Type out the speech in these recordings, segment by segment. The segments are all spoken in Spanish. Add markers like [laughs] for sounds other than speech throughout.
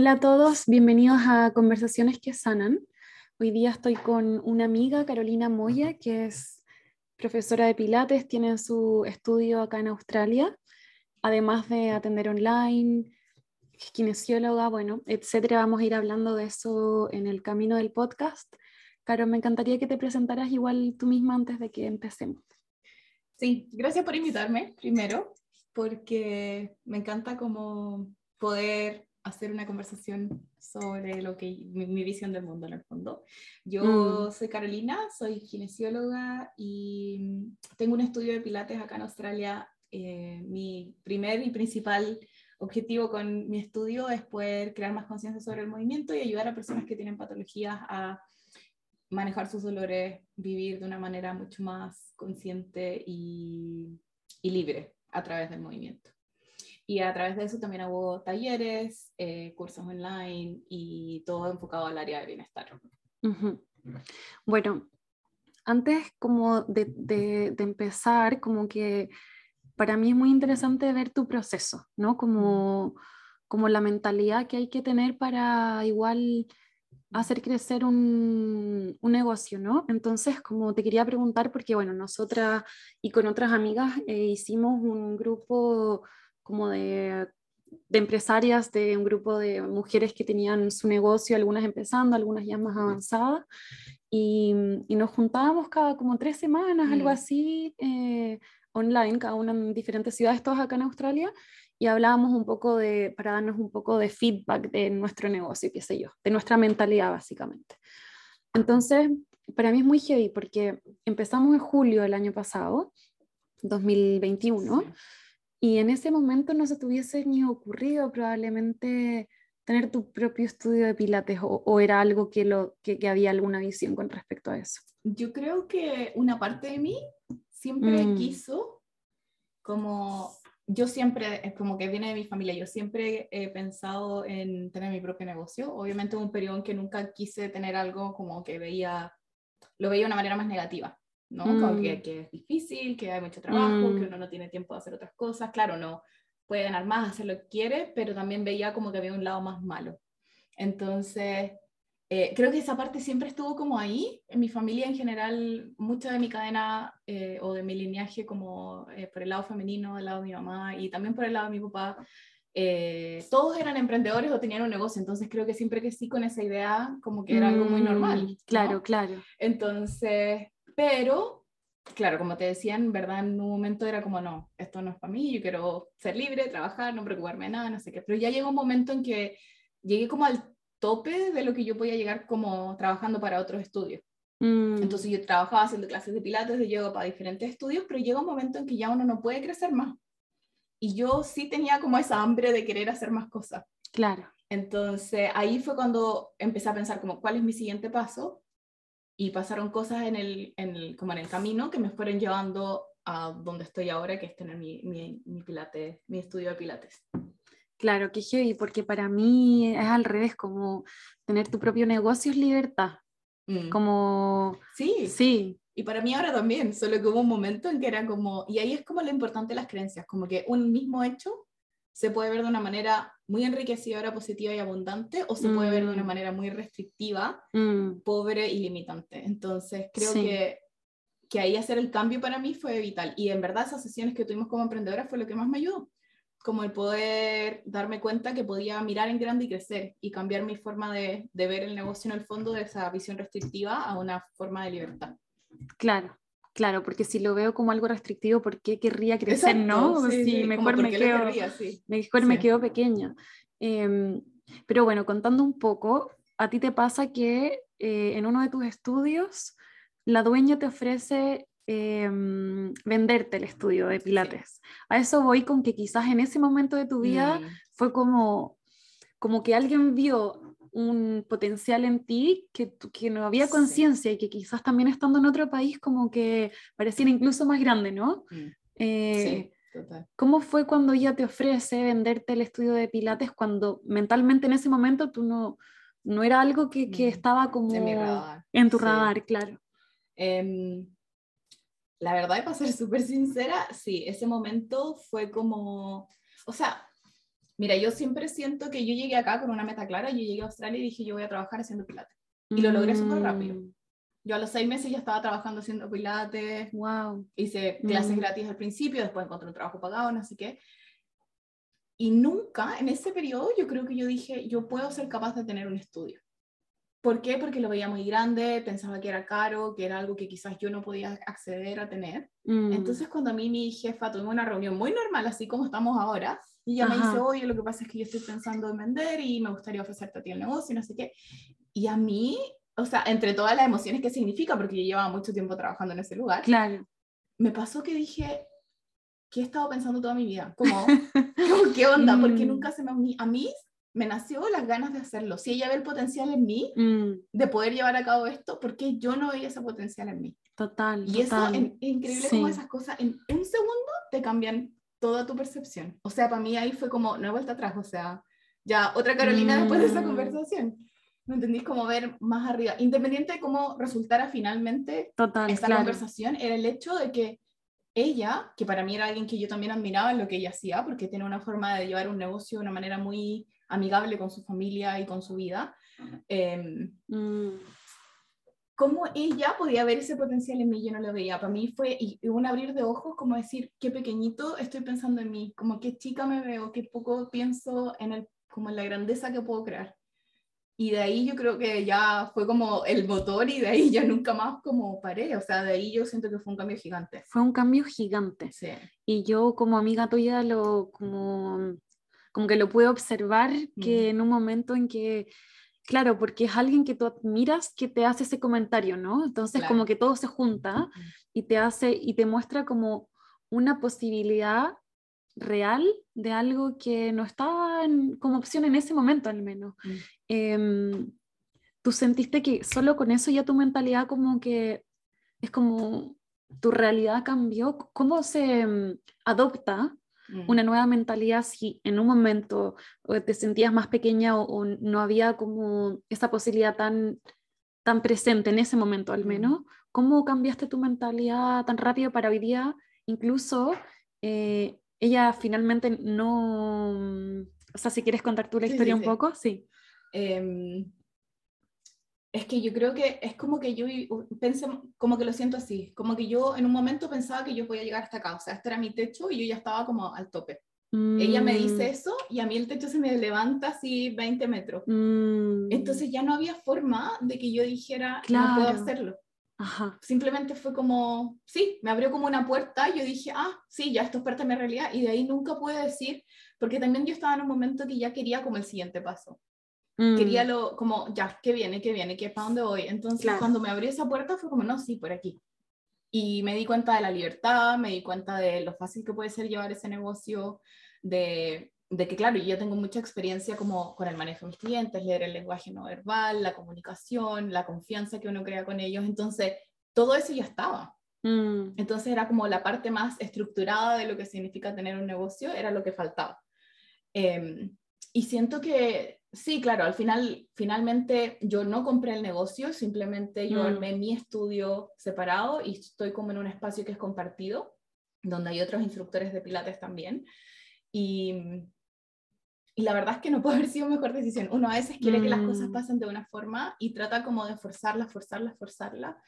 Hola a todos, bienvenidos a Conversaciones que Sanan. Hoy día estoy con una amiga, Carolina Moya, que es profesora de Pilates, tiene su estudio acá en Australia, además de atender online, kinesióloga, bueno, etcétera. Vamos a ir hablando de eso en el camino del podcast. Caro, me encantaría que te presentaras igual tú misma antes de que empecemos. Sí, gracias por invitarme primero, porque me encanta como poder hacer una conversación sobre lo que mi, visión del mundo en el fondo. Yo mm. soy Carolina, soy kinesióloga y tengo un estudio de pilates acá en Australia. Eh, mi primer y principal objetivo con mi estudio es poder crear más conciencia sobre el movimiento y ayudar a personas que tienen patologías a manejar sus dolores, vivir de una manera mucho más consciente y, y libre a través del movimiento. Y a través de eso también hago talleres, eh, cursos online y todo enfocado al área de bienestar. Bueno, antes como de, de, empezar, como que para mí es muy interesante ver tu proceso, ¿no? Como, como la mentalidad que hay que tener para igual hacer crecer un, un, negocio, ¿no? Entonces, como te quería preguntar, porque bueno, nosotras y con otras amigas eh, hicimos un grupo como de, de, empresarias, de un grupo de mujeres que tenían su negocio, algunas empezando, algunas ya más avanzadas, y, y nos juntábamos cada como tres semanas, algo mm. así, eh, online, cada una en diferentes ciudades, todas acá en Australia, y hablábamos un poco de, para darnos un poco de feedback de nuestro negocio, qué sé yo, de nuestra mentalidad básicamente. Entonces, para mí es muy heavy porque empezamos en julio del año pasado, 2021, y en ese momento no se te hubiese ni ocurrido probablemente tener tu propio estudio de pilates o, era algo que, lo, que, había alguna visión con respecto a eso? Yo creo que una parte de mí siempre mm. quiso, como yo siempre, es como que viene de mi familia, yo siempre he pensado en tener mi propio negocio. Obviamente un periodo en que nunca quise tener algo como que veía, lo veía de una manera más negativa. ¿No? Mm. que, es difícil, que hay mucho trabajo, que mm. uno no tiene tiempo de hacer otras cosas. Claro, no puede ganar más, hacer lo que quiere, pero también veía como que había un lado más malo. Entonces, eh, creo que esa parte siempre estuvo como ahí. En mi familia en general, mucha de mi cadena eh, o de mi lineaje como eh, por el lado femenino, del lado de mi mamá y también por el lado de mi papá, todos eran emprendedores o tenían un negocio, entonces creo que siempre que sí con esa idea como que era algo muy normal. Mm, claro, claro. Entonces, pero, claro, como te decía, en verdad en un momento era como, no, esto no es para mí, yo quiero ser libre, trabajar, no preocuparme de nada, no sé qué. Pero ya llegó un momento en que llegué como al tope de lo que yo podía llegar como trabajando para otros estudios. Mm. Entonces yo trabajaba haciendo clases de pilates, de yoga para diferentes estudios, pero llega un momento en que ya uno no puede crecer más. Y yo sí tenía como esa hambre de querer hacer más cosas. Claro. Entonces ahí fue cuando empecé a pensar como cuál es mi siguiente paso y pasaron cosas en el, en el, como en el camino que me fueron llevando a donde estoy ahora, que es tener mi, mi, mi pilates, mi estudio de pilates. Claro, que heavy, porque para mí es al revés, como tener tu propio negocio es libertad. Mm. Como... Sí. Sí. Y para mí ahora también, solo que hubo un momento en que era como, y ahí es como lo importante de las creencias, como que un mismo hecho se puede ver de una manera muy enriquecedora, positiva y abundante, o se puede ver de una mm. manera muy restrictiva, mm. pobre y limitante. Entonces, creo que, que ahí hacer el cambio para mí fue vital. Y en verdad esas sesiones que tuvimos como emprendedora fue lo que más me ayudó. Como el poder darme cuenta que podía mirar en grande y crecer y cambiar mi forma de, de ver el negocio en el fondo de esa visión restrictiva a una forma de libertad. Claro, Claro, porque si lo veo como algo restrictivo, ¿por qué querría crecer? no, sí, mejor, me quedo, mejor me quedo pequeña. Em, pero bueno, contando un poco, a ti te pasa que eh, en uno de tus estudios la dueña te ofrece em, venderte el estudio de Pilates. A eso voy con que quizás en ese momento de tu vida mm. fue como, como que alguien vio un potencial en ti que, que no había conciencia y que quizás también estando en otro país como que pareciera incluso más grande, ¿no? Mm. Eh, sí, total. ¿Cómo fue cuando ella te ofrece venderte el estudio de Pilates cuando mentalmente en ese momento tú no, no era algo que, que mm. estaba como en, tu radar, claro? Em, la verdad, para ser súper sincera, sí, ese momento fue como, o sea, Mira, yo siempre siento que yo llegué acá con una meta clara, yo llegué a Australia y dije, yo voy a trabajar haciendo pilates. Y lo logré súper rápido. Mm, Yo a los seis meses ya estaba trabajando haciendo pilates, Wow. hice clases Mm. gratis al principio, después encontré un trabajo pagado, no sé qué. Y nunca en ese periodo yo creo que yo dije, yo puedo ser capaz de tener un estudio. ¿Por qué? Porque lo veía muy grande, pensaba que era caro, que era algo que quizás yo no podía acceder a tener. Mm, Entonces cuando a mí mi jefa tuvo una reunión muy normal, así como estamos ahora, y ella me Ajá. dice, oye, lo que pasa es que yo estoy pensando en vender y me gustaría ofrecerte a ti el negocio y no sé qué. Y a mí, o sea, entre todas las emociones que significa, porque yo llevaba mucho tiempo trabajando en ese lugar, claro. me pasó que dije, ¿qué he estado pensando toda mi vida? Como, [laughs] como, ¿qué onda? Porque Mm. nunca se me... A mí me nació las ganas de hacerlo. Si ella ve el potencial en mí, Mm, de poder llevar a cabo esto, ¿por qué yo no veía ese potencial en mí? total. Y eso total. en- es increíble como Sí. esas cosas en un segundo te cambian toda tu percepción. O sea, para mí ahí fue como, no hay vuelta atrás, o sea, ya otra Carolina después de esa Mm. conversación. ¿Me entendís? Como ver más arriba. Independiente de cómo resultara finalmente Total, esta claro. conversación, era el hecho de que ella, que para mí era alguien que yo también admiraba en lo que ella hacía, porque tiene una forma de llevar un negocio de una manera muy amigable con su familia y con su vida, Mm, cómo ella podía ver ese potencial en mí, yo no lo veía. Para mí fue un abrir de ojos, como decir, qué pequeñito estoy pensando en mí, como qué chica me veo, qué poco pienso en, el, como en la grandeza que puedo crear. Y de ahí yo creo que ya fue como el motor y de ahí ya nunca más como paré. O sea, de ahí yo siento que fue un cambio gigante. fue un cambio gigante. Sí. Y yo como amiga tuya lo como, como que lo puedo observar que Mm. en un momento en que, claro, porque es alguien que tú admiras que te hace ese comentario, ¿no? Entonces Claro. como que todo se junta y te hace y te muestra como una posibilidad real de algo que no estaba en- como opción en ese momento al menos. Mm. Em, ¿Tú sentiste que solo con eso ya tu mentalidad como que es como tu realidad cambió? ¿Cómo se em, adopta Mm. una nueva mentalidad si en un momento o te sentías más pequeña o, o no había como esa posibilidad tan, tan presente en ese momento al Mm. menos? ¿Cómo cambiaste tu mentalidad tan rápido para hoy día? Incluso eh, ella finalmente no... O sea, si quieres contar tú la Sí, historia sí, un sí. poco, sí. Em, es que yo creo que es como que yo pensé, como que lo siento así, como que yo en un momento pensaba que yo podía llegar hasta acá, o sea, este era mi techo y yo ya estaba como al tope. Ella me dice Mm, eso y a mí el techo se me levanta así 20 metros. mm, Entonces ya no había forma de que yo dijera, no puedo Claro. hacerlo. Ajá. Simplemente fue como, sí, me abrió como una puerta y yo dije, ah, sí, ya esto es parte de mi realidad. Y de ahí nunca pude decir, porque también yo estaba en un momento que ya quería como el siguiente paso. Quería Mm, lo, como, ya, ¿qué viene? ¿Qué viene? ¿Qué, ¿Para dónde voy? Entonces Claro. cuando me abrió esa puerta fue como, no, sí, por aquí. Y me di cuenta de la libertad, me di cuenta de lo fácil que puede ser llevar ese negocio, de, de que, claro, yo tengo mucha experiencia como con el manejo de mis clientes, leer el lenguaje no verbal, la comunicación, la confianza que uno crea con ellos. Entonces, todo eso ya estaba. mm, Entonces era como la parte más estructurada de lo que significa tener un negocio, era lo que faltaba. Em, y siento que, sí, claro, al final, finalmente yo no compré el negocio, simplemente yo Mm. armé mi estudio separado y estoy como en un espacio que es compartido, donde hay otros instructores de pilates también. Y, y la verdad es que no puede [laughs] haber sido mejor decisión. Uno a veces quiere que las cosas Mm. pasen de una forma y trata como de forzarla, forzarla, forzarla.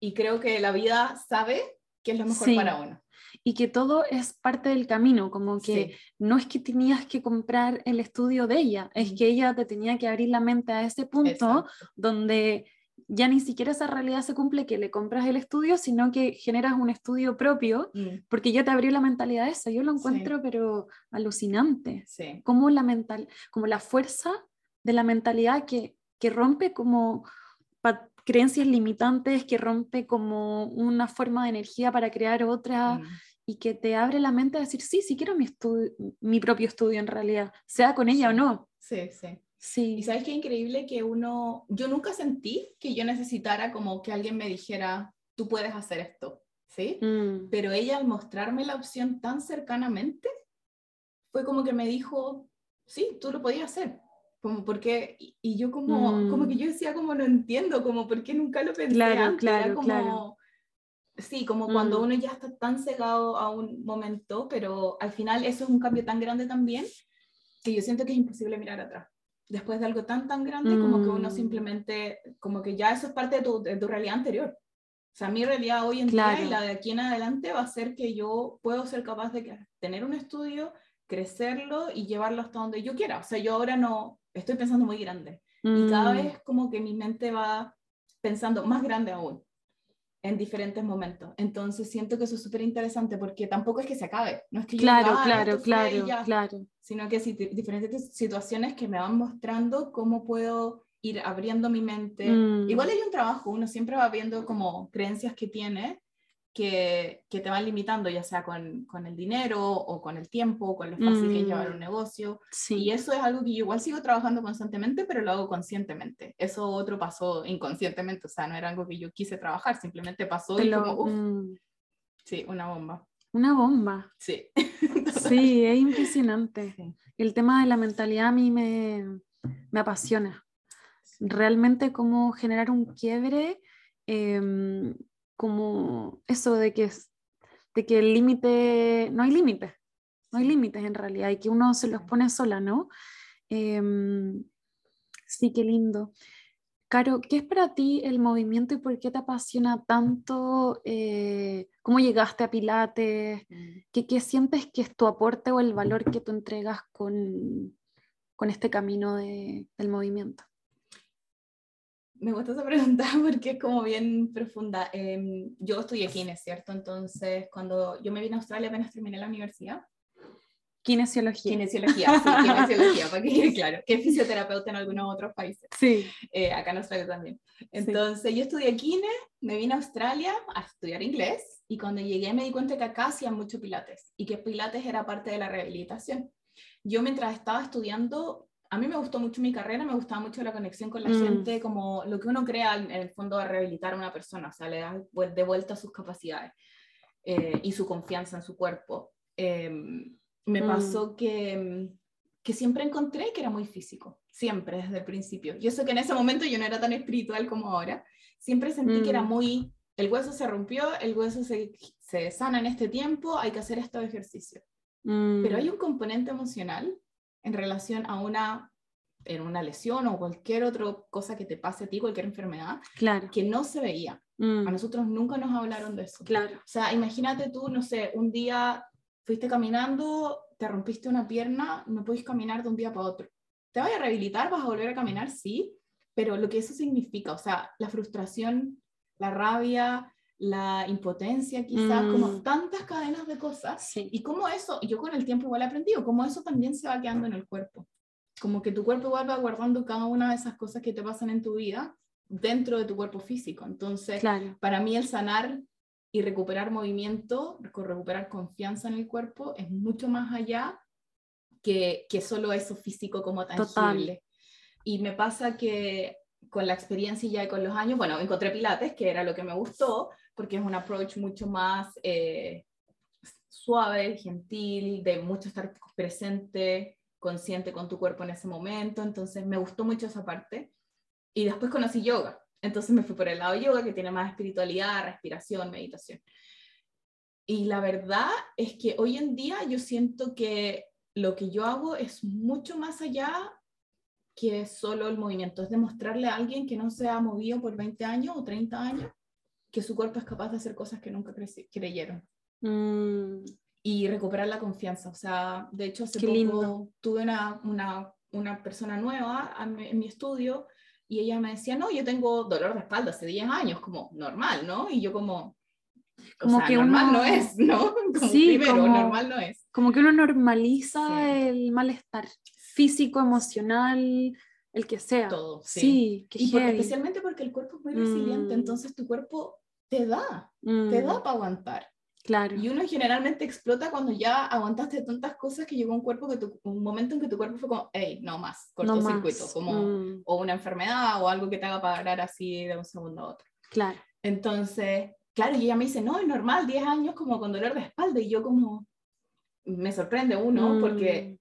Y creo que la vida sabe qué es lo mejor Sí. para uno. Y que todo es parte del camino, como que Sí. no es que tenías que comprar el estudio de ella, es que ella te tenía que abrir la mente a ese punto Exacto. donde ya ni siquiera esa realidad se cumple que le compras el estudio, sino que generas un estudio propio, Mm, porque ya te abrió la mentalidad de eso. Yo lo Sí. encuentro, pero alucinante. sí. Como la, mental, como la fuerza de la mentalidad que, que rompe como pa- creencias limitantes, que rompe como una forma de energía para crear otra Mm, y que te abre la mente a decir, sí, sí quiero mi, mi propio estudio en realidad, sea con ella o Sí. no. sí, sí. Sí. Y sabes qué increíble que uno, yo nunca sentí que yo necesitara como que alguien me dijera, tú puedes hacer esto, ¿sí? Mm, Pero ella al mostrarme la opción tan cercanamente, fue como que me dijo, sí, tú lo podías hacer. Como porque, y, yo como, como que Mm. yo decía como no entiendo, como por qué nunca lo pensé Claro, antes, era claro, como, claro. sí, como cuando Mm. uno ya está tan cegado a un momento, pero al final eso es un cambio tan grande también, que yo siento que es imposible mirar atrás. Después de algo tan, tan grande, como que uno Mm. simplemente, como que ya eso es parte de tu, de tu realidad anterior. O sea, mi realidad hoy en día y la de aquí en adelante va a ser que yo puedo ser capaz de tener un estudio, crecerlo y llevarlo hasta donde yo quiera. O sea, yo ahora no estoy pensando muy grande. Y cada Mm, vez como que mi mente va pensando más grande aún en diferentes momentos. Entonces siento que eso es súper interesante porque tampoco es que se acabe. No es que yo Claro, diga, "Ah, claro, claro, ya", claro. sino que si- diferentes situaciones que me van mostrando cómo puedo ir abriendo mi mente. Mm. Igual hay un trabajo, uno siempre va viendo como creencias que tiene que, que te van limitando, ya sea con, con el dinero o con el tiempo, o con lo fácil que es llevar Mm. un negocio. Sí. Y eso es algo que yo igual sigo trabajando constantemente, pero lo hago conscientemente. Eso otro pasó inconscientemente, o sea, no era algo que yo quise trabajar, simplemente pasó Te y como, mm, sí, una bomba. una bomba. Sí. [laughs] Sí, es impresionante. Sí. El tema de la mentalidad a mí me, me apasiona. Realmente cómo generar un quiebre, em, como eso de que, es- de que el límite, no hay límites, no hay límites en realidad y que uno se los pone sola, ¿no? Em, sí, qué lindo. Caro, ¿qué es para ti el movimiento y por qué te apasiona tanto? eh, ¿Cómo llegaste a Pilates? ¿Qué, qué sientes que es tu aporte o el valor que tú entregas con, con este camino de- del movimiento? Me gusta esa [laughs] pregunta porque es como bien profunda. Em, yo estudié kines, ¿cierto? Entonces, cuando yo me vine a Australia apenas terminé la universidad, Kinesiología. kinesiología, sí, [laughs] kinesiología, para que quede claro, que es fisioterapeuta en algunos otros países, Sí. eh, acá en Australia también. Entonces, yo estudié kines, me vine a Australia a estudiar inglés y cuando llegué me di cuenta que acá hacían mucho pilates y que pilates era parte de la rehabilitación. Yo mientras estaba estudiando, a mí me gustó mucho mi carrera, me gustaba mucho la conexión con la Mm. gente, como lo que uno crea en el fondo a rehabilitar a una persona, o sea, le da vuel- de vuelta sus capacidades eh, y su confianza en su cuerpo. Em, me Mm. pasó que, que siempre encontré que era muy físico, siempre desde el principio. Yo sé que en ese momento yo no era tan espiritual como ahora, siempre sentí que era Mm. muy, el hueso se rompió, el hueso se, se sana en este tiempo, hay que hacer estos ejercicios. Pero hay Mm, un componente emocional en relación a una, en una lesión o cualquier otra cosa que te pase a ti, cualquier enfermedad, Claro. que no se veía. Mm, A nosotros nunca nos hablaron de eso. Claro. O sea, imagínate tú, no sé, un día fuiste caminando, te rompiste una pierna, no puedes caminar de un día para otro. ¿Te vas a rehabilitar? ¿Vas a volver a caminar? Sí, pero lo que eso significa, o sea, la frustración, la rabia, la impotencia, quizás, Mm. como tantas cadenas de cosas. Sí. Y cómo eso, yo con el tiempo igual he aprendido, cómo eso también se va quedando en el cuerpo. Como que tu cuerpo igual va guardando cada una de esas cosas que te pasan en tu vida dentro de tu cuerpo físico. Entonces, Claro. para mí el sanar y recuperar movimiento, recu- recuperar confianza en el cuerpo es mucho más allá que, que solo eso físico como Total. tangible. Y me pasa que con la experiencia y ya con los años, bueno, encontré Pilates, que era lo que me gustó, porque es un approach mucho más eh, suave, gentil, de mucho estar presente, consciente con tu cuerpo en ese momento, entonces me gustó mucho esa parte. Y después conocí yoga, entonces me fui por el lado de yoga, que tiene más espiritualidad, respiración, meditación. Y la verdad es que hoy en día yo siento que lo que yo hago es mucho más allá que solo el movimiento, es demostrarle a alguien que no se ha movido por 20 años o 30 años que su cuerpo es capaz de hacer cosas que nunca creyeron Mm, y recuperar la confianza. O sea, de hecho, hace Qué poco lindo. tuve una, una, una persona nueva en mi estudio y ella me decía, no, yo tengo dolor de espalda hace 10 años, como normal, ¿no? Y yo como, Como o sea, que normal uno- no es, ¿no? [laughs] Como Sí, primero, como- normal no es. Como que uno normaliza Sí. el malestar físico, emocional, el que sea. Todo, sí. Sí, qué Y especialmente porque el cuerpo es muy resiliente, Mm. entonces tu cuerpo te da, te Mm, da para aguantar. Claro. Y uno generalmente explota cuando ya aguantaste tantas cosas que llegó un cuerpo que tu, un momento en que tu cuerpo fue como, hey, no más, no cortocircuito, más. como Mm, o una enfermedad o algo que te haga parar así de un segundo a otro. claro. Entonces, claro, y ella me dice, no, es normal, 10 años como con dolor de espalda, y yo como, me sorprende uno, Mm, porque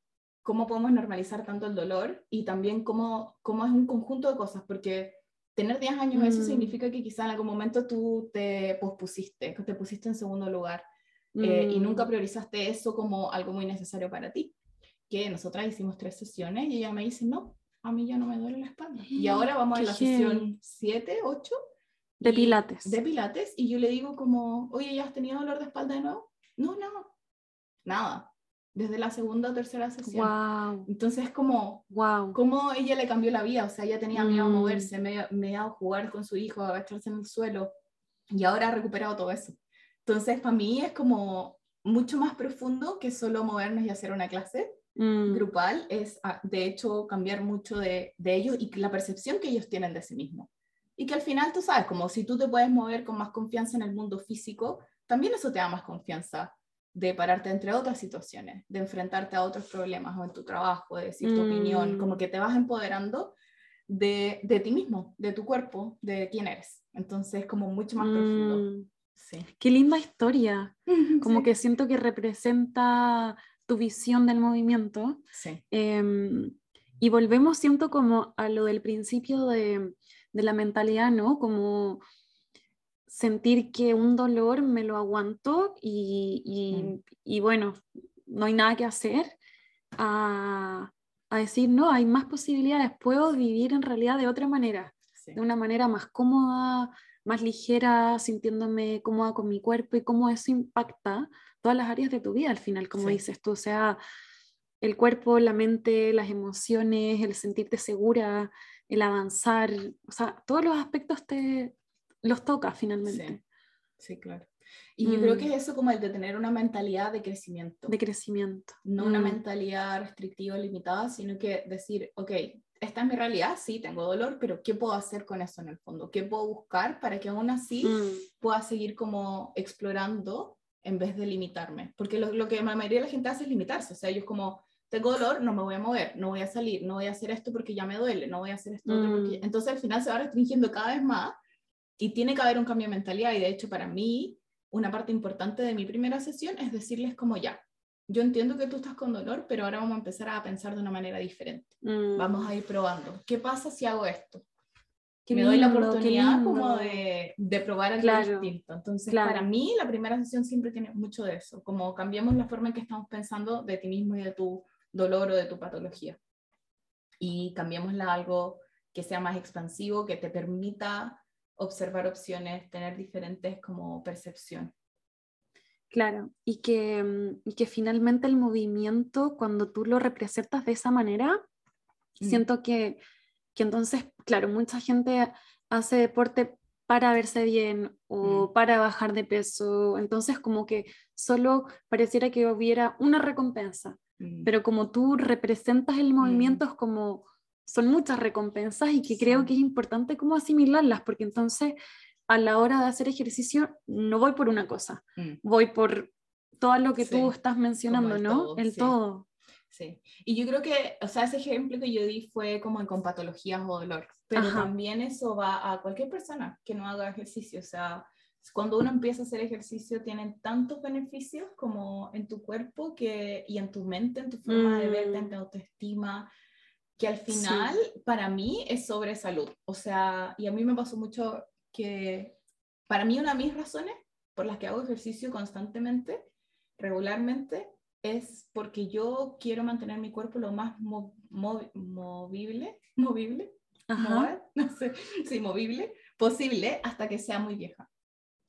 cómo podemos normalizar tanto el dolor y también cómo, cómo es un conjunto de cosas, porque tener 10 años eso Mm. significa que quizá en algún momento tú te pospusiste, que te pusiste en segundo lugar eh, y mm, nunca priorizaste eso como algo muy necesario para ti. que nosotras hicimos tres sesiones y ella me dice, no, a mí ya no me duele la espalda. Y [gasps] ahora vamos a la sesión 7, 8. De pilates. De pilates. Y yo le digo como, oye, ¿ya has tenido dolor de espalda de nuevo? No, no, nada. Desde la segunda o tercera sesión. Wow. Entonces, como, wow. cómo ella le cambió la vida. O sea, ella tenía miedo a mm. moverse, me a jugar con su hijo, a agacharse en el suelo. Y ahora ha recuperado todo eso. Entonces, para mí es como mucho más profundo que solo movernos y hacer una clase mm. grupal. Es, ah, de hecho, cambiar mucho de, de ellos y la percepción que ellos tienen de sí mismos. Y que al final, tú sabes, como si tú te puedes mover con más confianza en el mundo físico, también eso te da más confianza de pararte entre otras situaciones, de enfrentarte a otros problemas o en tu trabajo, de decir tu opinión, como mm. que te vas empoderando de, de, ti mismo, de tu cuerpo, de quién eres. Entonces, como mucho más profundo. Mm. Sí. Qué linda historia. Como que siento que representa tu visión del movimiento. Sí. Em, y volvemos, siento como a lo del principio de, de la mentalidad, ¿no? Como sentir que un dolor me lo aguanto y, mm. y, bueno, no hay nada que hacer, a, a, decir, no, hay más posibilidades, puedo vivir en realidad de otra manera, de una manera más cómoda, más ligera, sintiéndome cómoda con mi cuerpo y cómo eso impacta todas las áreas de tu vida al final, como dices tú, o sea, el cuerpo, la mente, las emociones, el sentirte segura, el avanzar, o sea, todos los aspectos te, los toca finalmente. Sí, claro. Y yo creo mm. que es eso como el de tener una mentalidad de crecimiento. De crecimiento. No una mm. mentalidad restrictiva, limitada, sino que decir, ok, esta es mi realidad, sí, tengo dolor, pero ¿qué puedo hacer con eso en el fondo? ¿Qué puedo buscar para que aún así mm. pueda seguir como explorando en vez de limitarme? Porque lo, lo, que la mayoría de la gente hace es limitarse, o sea, ellos como, tengo dolor, no me voy a mover, no voy a salir, no voy a hacer esto porque ya me duele, no voy a hacer esto porque... Entonces al final se va restringiendo cada vez más y tiene que haber un cambio de mentalidad y de hecho para mí una parte importante de mi primera sesión es decirles como ya, yo entiendo que tú estás con dolor, pero ahora vamos a empezar a pensar de una manera diferente. Mm. Vamos a ir probando. ¿Qué pasa si hago esto? Que me doy la oportunidad como de, de probar algo distinto. Entonces, para mí, la primera sesión siempre tiene mucho de eso, como cambiamos la forma en que estamos pensando de ti mismo y de tu dolor o de tu patología. Y cambiémosla a algo que sea más expansivo, que te permita observar opciones, tener diferentes como percepción. Claro, y que, mm, que finalmente el movimiento, cuando tú lo representas de esa manera, mm. siento que, que, entonces, claro, mucha gente hace deporte para verse bien o mm. para bajar de peso, entonces como que solo pareciera que hubiera una recompensa, pero como tú representas el movimiento es como son muchas recompensas y que creo que es importante como asimilarlas, porque entonces a la hora de hacer ejercicio no voy por una cosa, mm. voy por todo lo que tú estás mencionando, ¿no? el todo. Sí, y yo creo que, o sea, ese ejemplo que yo di fue como en con patologías o dolor, pero también eso va a cualquier persona que no haga ejercicio, o sea, cuando uno empieza a hacer ejercicio tienen tantos beneficios como en tu cuerpo que, y en tu mente, en tu forma de verte, en mm. tu autoestima, que al final para mí es sobre salud. O sea, y a mí me pasó mucho que para mí una de mis razones por las que hago ejercicio constantemente, regularmente, es porque yo quiero mantener mi cuerpo lo más movible, [laughs] movible, [laughs] no sé, sí, movible posible hasta que sea muy vieja.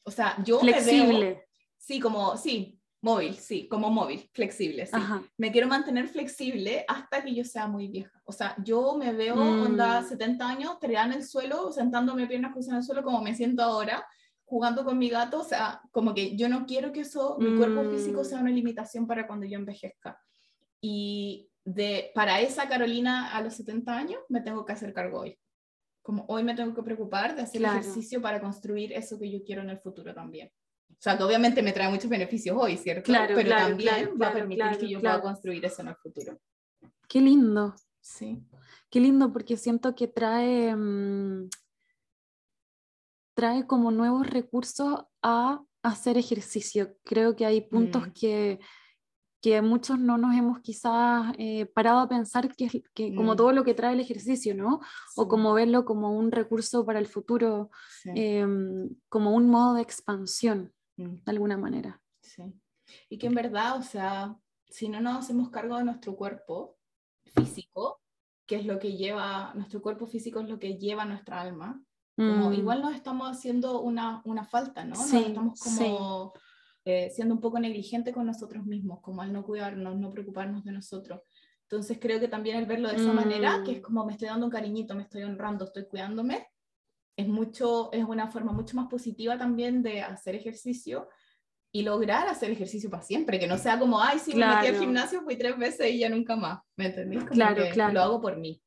O sea, yo flexible. sí, como sí, Móvil, sí, como móvil, flexible, sí. Me quiero mantener flexible hasta que yo sea muy vieja. O sea, yo me veo, mm. onda, 70 años, tirada en el suelo, sentándome piernas cruzadas en el suelo, como me siento ahora, jugando con mi gato. O sea, como que yo no quiero que eso, mi cuerpo físico sea una mm. limitación para cuando yo envejezca. Y de, para esa Carolina a los 70 años, me tengo que hacer cargo hoy. Como hoy me tengo que preocupar de hacer ejercicio para construir eso que yo quiero en el futuro también. O sea, que obviamente me trae muchos beneficios hoy, ¿cierto? Claro, Pero claro, también va a permitir que yo pueda construir eso en el futuro. Qué lindo. Sí. Qué lindo porque siento que trae, mm, trae como nuevos recursos a hacer ejercicio. Creo que hay puntos mm. que, que muchos no nos hemos quizás eh, parado a pensar que, que como mm. todo lo que trae el ejercicio, ¿no? O como verlo como un recurso para el futuro, em, como un modo de expansión. Mm. de alguna manera. Sí. Y que en verdad, o sea, si no nos hacemos cargo de nuestro cuerpo físico, que es lo que lleva, nuestro cuerpo físico es lo que lleva nuestra alma, como, mm. igual nos estamos haciendo una, una falta, ¿no? Sí, estamos como eh, siendo un poco negligente con nosotros mismos, como al no cuidarnos, no preocuparnos de nosotros. Entonces creo que también el verlo de esa manera, que es mm. como me estoy dando un cariñito, me estoy honrando, estoy cuidándome, es, mucho, es una forma mucho más positiva también de hacer ejercicio y lograr hacer ejercicio para siempre, que no sea como, ay, si me metí al gimnasio, fui tres veces y ya nunca más, ¿me entendés? claro, claro. Lo hago por mí.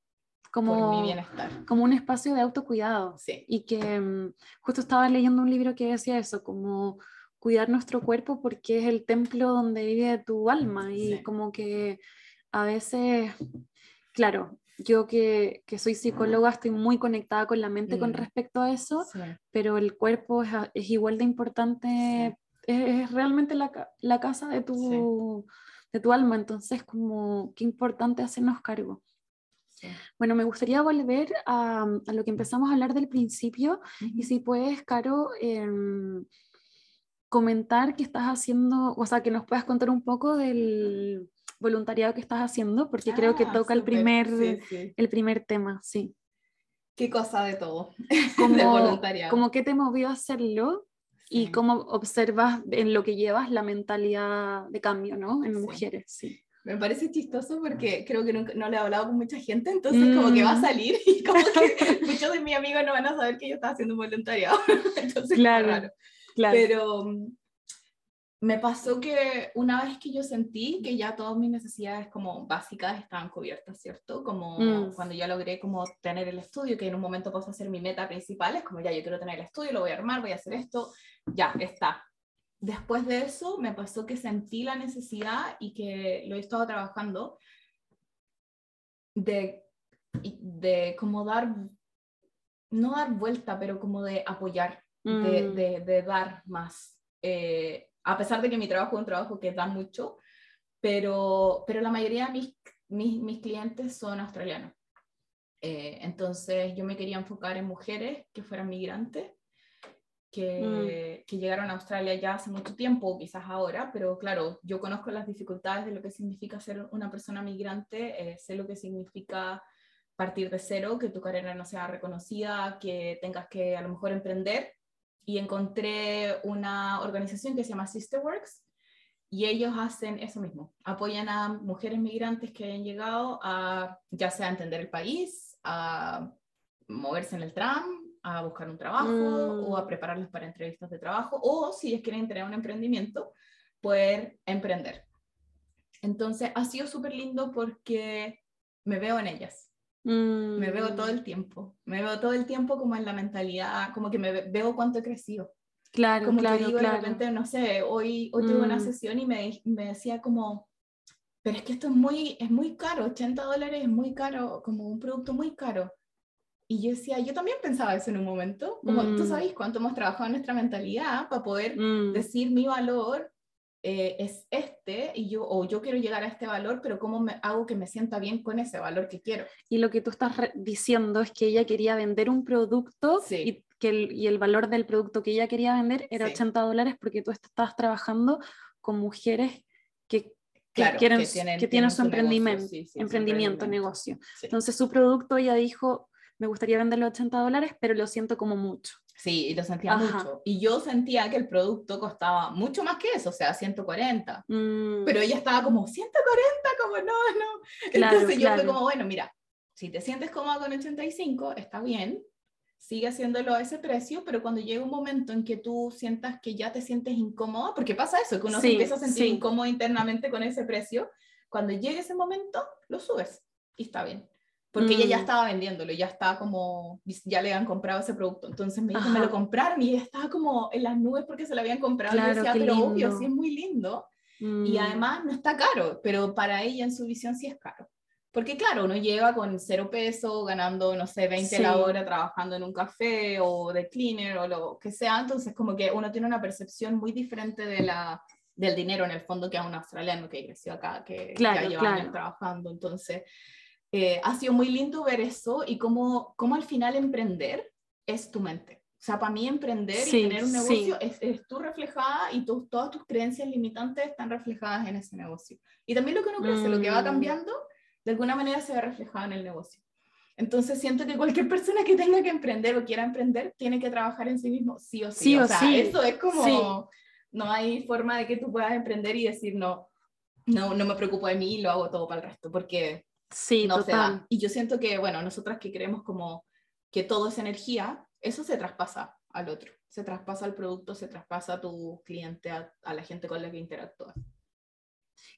Como, por mi bienestar. como un espacio de autocuidado. Sí. Y que mm, justo estaba leyendo un libro que decía eso, como cuidar nuestro cuerpo porque es el templo donde vive tu alma y como que a veces, claro, yo que, que, soy psicóloga estoy muy conectada con la mente con respecto a eso, pero el cuerpo es, es igual de importante, es, realmente la, la, casa de tu, de tu alma, entonces como qué importante hacernos cargo. Bueno, me gustaría volver a, a, lo que empezamos a hablar del principio y si puedes, Caro, em, comentar qué estás haciendo, o sea, que nos puedas contar un poco del voluntariado que estás haciendo, porque creo que ah, toca el, primer, el primer tema, sí. Qué cosa de todo, [laughs] como, de voluntariado. Como qué te movió a hacerlo y cómo observas en lo que llevas la mentalidad de cambio, ¿no? En mujeres, sí. Me parece chistoso porque creo que no le he hablado con mucha gente, entonces como que va a mm. salir [laughs] y como que [laughs] muchos de mis amigos no van a saber que yo estaba haciendo un voluntariado. entonces, claro, claro. Pero me pasó que una vez que yo sentí que ya todas mis necesidades como básicas estaban cubiertas, ¿cierto? Como mm. cuando ya logré como tener el estudio, que en un momento pasó a ser mi meta principal, es como ya yo quiero tener el estudio, lo voy a armar, voy a hacer esto, ya está. Después de eso me pasó que sentí la necesidad y que lo he estado trabajando de, de como dar, no dar vuelta, pero como de apoyar, de, mm. de, de, dar más. Eh, a pesar de que mi trabajo es un trabajo que da mucho, pero, pero la mayoría de mis, mis, mis clientes son australianos. Eh, entonces yo me quería enfocar en mujeres que fueran migrantes, que, mm. que, llegaron a Australia ya hace mucho tiempo, quizás ahora, pero claro, yo conozco las dificultades de lo que significa ser una persona migrante, eh, sé lo que significa partir de cero, que tu carrera no sea reconocida, que tengas que a lo mejor emprender y encontré una organización que se llama Sisterworks y ellos hacen eso mismo, apoyan a mujeres migrantes que hayan llegado a ya sea entender el país, a moverse en el tram, a buscar un trabajo o a mm. prepararlas para entrevistas de trabajo o si ellos quieren tener un emprendimiento, poder emprender. Entonces ha sido súper lindo porque me veo en ellas. Me veo todo mm. el tiempo, me veo todo el tiempo como en la mentalidad, como que me veo cuánto he crecido. Claro, como claro, que digo, de repente, no sé, hoy, hoy tuve una mm. sesión y me, me decía como, pero es que esto es muy, es muy caro, 80 dólares es muy caro, como un producto muy caro. Y yo decía, yo también pensaba eso en un momento, como tú mm. sabes cuánto hemos trabajado en nuestra mentalidad para poder decir mi valor eh, es este y yo, o yo quiero llegar a este valor, pero ¿cómo me hago que me sienta bien con ese valor que quiero? Y lo que tú estás diciendo es que ella quería vender un producto y, que el, y el valor del producto que ella quería vender era 80 dólares porque tú estabas trabajando con mujeres que, que, quieren, que, tienen, que tienen, su, emprendimiento, emprendimiento, negocio. Entonces su producto ella dijo, me gustaría venderlo a 80 dólares, pero lo siento como mucho. Sí, y lo sentía mucho. Y yo sentía que el producto costaba mucho más que eso, o sea, 140. Mm. Pero ella estaba como, 140, como no, no. Entonces yo fui como, bueno, mira, si te sientes cómoda con 85, está bien, sigue haciéndolo a ese precio, pero cuando llega un momento en que tú sientas que ya te sientes incómoda, porque pasa eso, que uno se empieza a sentir incómodo internamente con ese precio, cuando llegue ese momento, lo subes y está bien porque ella ya mm. estaba vendiéndolo, ya estaba como, ya le habían comprado ese producto. Entonces me dijo, me lo compraron y estaba como en las nubes porque se lo habían comprado. y decía, pero obvio, sí es muy lindo. Y mm. además no está caro, pero para ella en su visión sí es caro. Porque claro, uno llega con cero peso, ganando, no sé, 20 la hora trabajando en un café o de cleaner o lo que sea. Entonces como que uno tiene una percepción muy diferente de la, del dinero en el fondo que a un australiano que creció acá, que ya lleva años trabajando. Entonces eh, ha sido muy lindo ver eso y cómo, cómo al final emprender es tu mente. O sea, para mí emprender y tener un negocio es, es, tú reflejada y todas tus creencias limitantes están reflejadas en ese negocio. Y también lo que uno crece, lo que va mm. cambiando, de alguna manera se ve reflejado en el negocio. Entonces siento que cualquier [laughs] persona que tenga que emprender o quiera emprender tiene que trabajar en sí mismo, sí o sí. sí o, sea, eso es como, no hay forma de que tú puedas emprender y decir, no, no, no me preocupo de mí y lo hago todo para el resto, porque sí, no total. Y yo siento que, bueno, nosotras que creemos como que todo es energía, eso se traspasa al otro, se traspasa al producto, se traspasa a tu cliente, a, la gente con la que interactúas.